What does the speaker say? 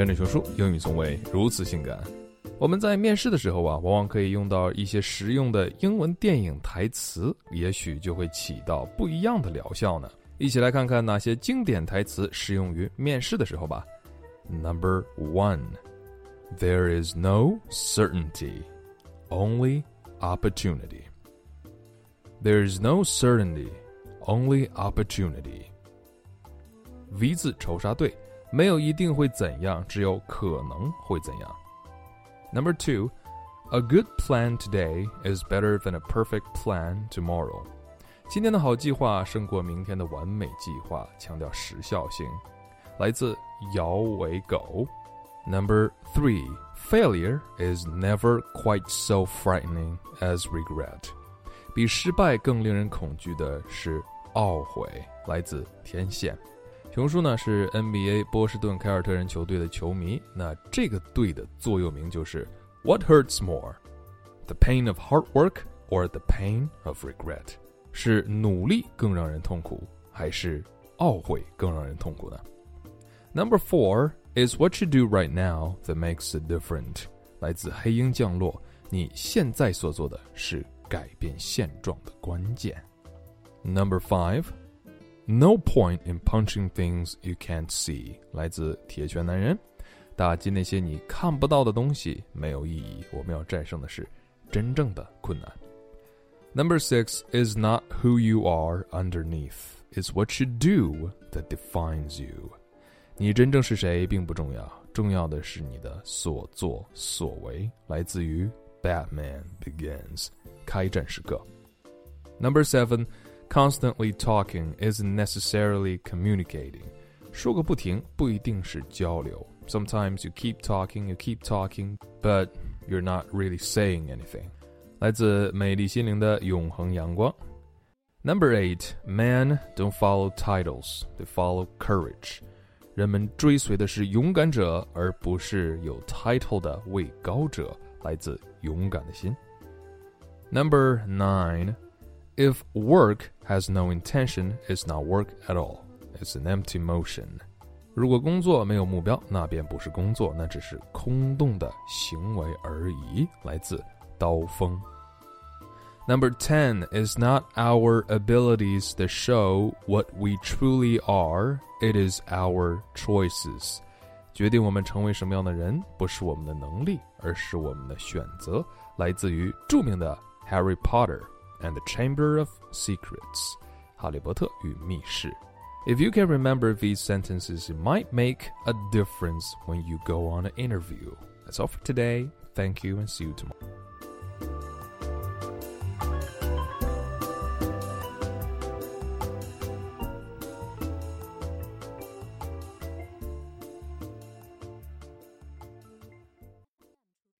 跟着熊叔，英语从未如此性感。我们在面试的时候啊，往往可以用到一些实用的英文电影台词，也许就会起到不一样的疗效呢。一起来看看哪些经典台词适用于面试的时候吧。Number one, there is no certainty, only opportunity. There is no certainty, only opportunity. V 字仇杀队，没有一定会怎样，只有可能会怎样。Number two, a good plan today is better than a perfect plan tomorrow. 今天的好计划胜过明天的完美计划，强调时效性。来自摇尾狗。Number three, failure is never quite so frightening as regret. 比失败更令人恐惧的是懊悔。来自天线。 熊叔呢是 NBA 波士顿凯尔特人球队的球迷，那这个队的座右铭就是 "What hurts more, the pain of hard work or the pain of regret？" 是努力更让人痛苦，还是懊悔更让人痛苦呢？Number four is what you do right now that makes it different。来自黑鹰降落，你现在所做的是改变现状的关键。Number five。 No point in punching things you can't see。来自铁拳男人，打击那些你看不到的东西没有意义。我们要战胜的是真正的困难。Number six is not who you are underneath. It's what you do that defines you. 你真正是谁并不重要，重要的是你的所作所为。来自于 Batman Begins，开战时刻。Number seven. Constantly talking isn't necessarily communicating. 说个不停不一定是交流。Sometimes you keep talking, you keep talking, but you're not really saying anything. 来自美丽心灵的永恒阳光。Number eight, men don't follow titles, they follow courage. 人们追随的是勇敢者，而不是有 title 的位高者。来自勇敢的心。Number nine. If work has no intention, it's not work at all. It's an empty motion. 如果工作没有目标，那便不是工作，那只是空洞的行为而已。来自刀锋。Number 10 is not our abilities that show what we truly are, it is our choices. 决定我们成为什么样的人，不是我们的能力，而是我们的选择。来自于着名的 Harry Potter。 and the Chamber of Secrets. 哈利波特与密室. If you can remember these sentences, it might make a difference when you go on an interview. That's all for today. Thank you and see you tomorrow.